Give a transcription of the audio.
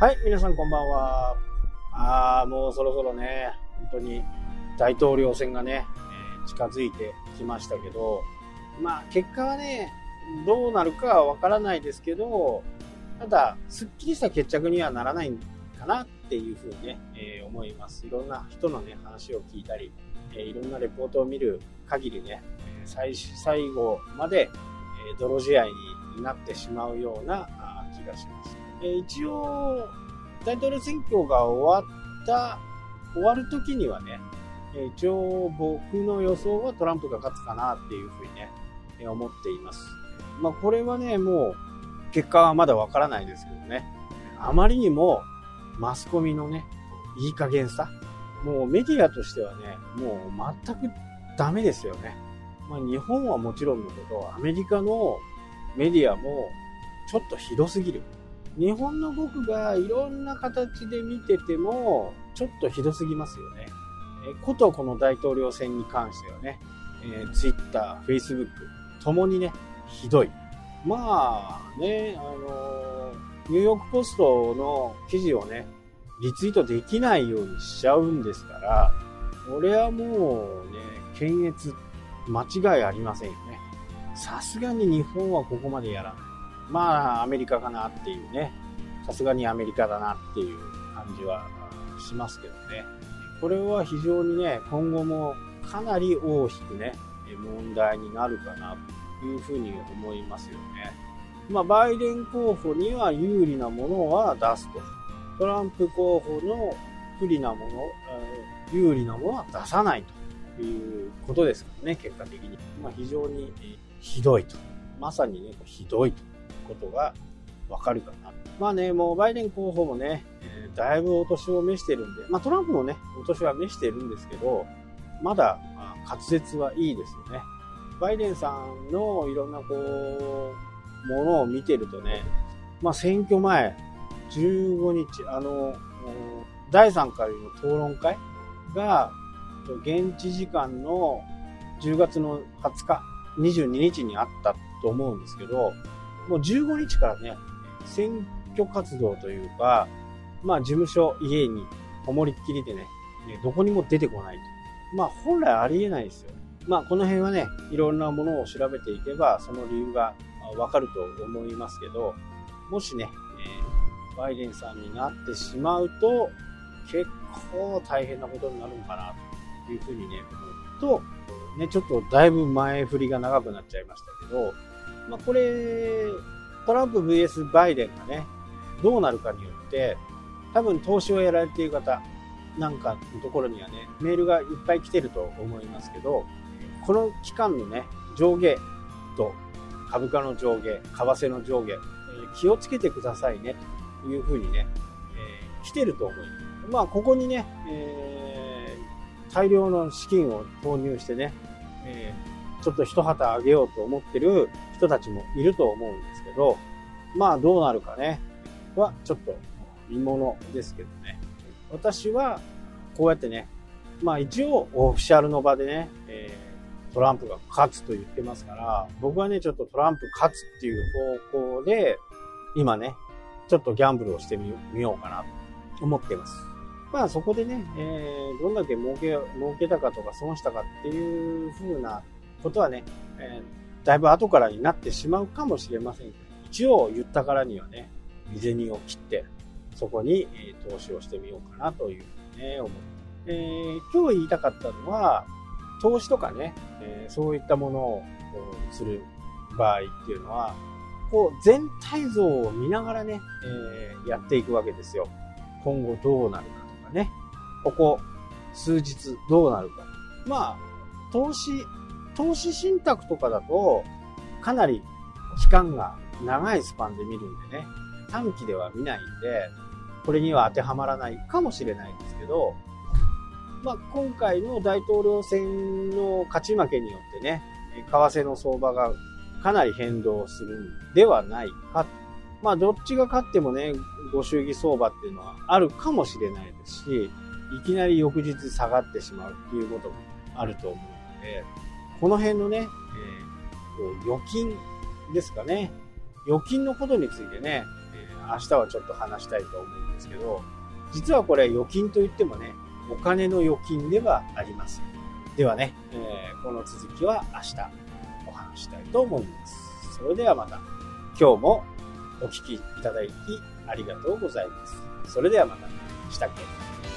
はい、皆さんこんばんは。あー、もうそろそろね、本当に大統領選がね、え近づいてきましたけど、まあ結果はね、どうなるかはわからないですけど、ただ、すっきりした決着にはならないかなっていうふうにね、えー思います。いろんな人のね、話を聞いたり、えーいろんなレポートを見る限りね、えー最最後まで、え泥試合になってしまうような気がします。え一応、大統領選挙が終わった、終わる時にはね、え一応僕の予想はトランプが勝つかなっていうふうにね、え思っています。まあこれはね、もう結果はまだわからないですけどね、あまりにもマスコミのね、いい加減さ、もうメディアとしてはね、もう全くダメですよね。まあ日本はもちろんのこと、アメリカのメディアもちょっとひどすぎる。日本の僕がいろんな形で見てても、ちょっとひどすぎますよね。えことこの大統領選に関してはね、えー、Twitter、Facebook、ともにね、ひどい。まあね、あのニューヨークポストの記事をね、リツイートできないようにしちゃうんですから、俺はもうね、検閲、間違いありませんよね。さすがに日本はここまでやらない。まあ、アメリカかなっていうね。さすがにアメリカだなっていう感じはしますけどね。これは非常にね、今後もかなり大きくね、問題になるかなというふうに思いますよね。まあ、バイデン候補には有利なものは出すと。トランプ候補の不利なもの、有利なものは出さないということですからね、結果的に。まあ、非常にひどいと。まさにね、ひどいとことがわかるかな。まあね、もうバイデン候補もね、えーだいぶお年を召してるんで、まあトランプもね、お年は召してるんですけど、まだまあ滑舌はいいですよね。バイデンさんのいろんなこう、ものを見てるとね、まあ選挙前、15日、あの、第3回の討論会が、現地時間の10月の20日、22日にあったと思うんですけど、もう15日からね、選挙活動というか、まあ事務所、家にこもりっきりでね、どこにも出てこないと。まあ本来ありえないですよ。まあこの辺はね、いろんなものを調べていけば、その理由がわかると思いますけど、もしね、えーバイデンさんになってしまうと、結構大変なことになるのかなというふうにね、思うと、ね、ちょっとだいぶ前振りが長くなっちゃいましたけど、まあこれ、トランプ VS バイデンがね、どうなるかによって、多分投資をやられている方なんかのところにはね、メールがいっぱい来てると思いますけど、この期間のね、上下と株価の上下、為替の上下、え気をつけてくださいね、というふうにね、えー来てると思います。まあ、ここにね、えー大量の資金を投入してね、えーちょっと一旗あげようと思ってる人たちもいると思うんですけど、まあどうなるかね、はちょっと見ものですけどね。私はこうやってね、まあ一応オフィシャルの場でね、えートランプが勝つと言ってますから、僕はね、ちょっとトランプ勝つっていう方向で、今ね、ちょっとギャンブルをしてみようかなと思っています。まあそこでね、えーどんだけ儲け、儲けたかとか損したかっていう風なことはね、えーだいぶ後からになってしまうかもしれません、一応言ったからにはね、身銭を切って、そこに、え投資をしてみようかなというふうにね、思って。えー今日言いたかったのは、投資とかね、えーそういったものをする場合っていうのは、こう全体像を見ながらね、えーやっていくわけですよ。今後どうなるかとかね。ここ数日どうなるか。まあ、投資、投資信託とかだと、かなり期間が長いスパンで見るんでね、短期では見ないんで、これには当てはまらないかもしれないんですけど、まあ、今回の大統領選の勝ち負けによってね、為替の相場がかなり変動するんではないか。まあ、どっちが勝ってもね、ご祝儀相場っていうのはあるかもしれないですし、いきなり翌日下がってしまうっていうこともあると思うので、この辺のね、えー預金ですかね。預金のことについてね、えー明日はちょっと話したいと思うんですけど、実はこれ預金といってもね、お金の預金ではありません。ではね、えー、この続きは明日お話したいと思います。それではまた、今日もお聴きいただきありがとうございます。それではまた、したっけ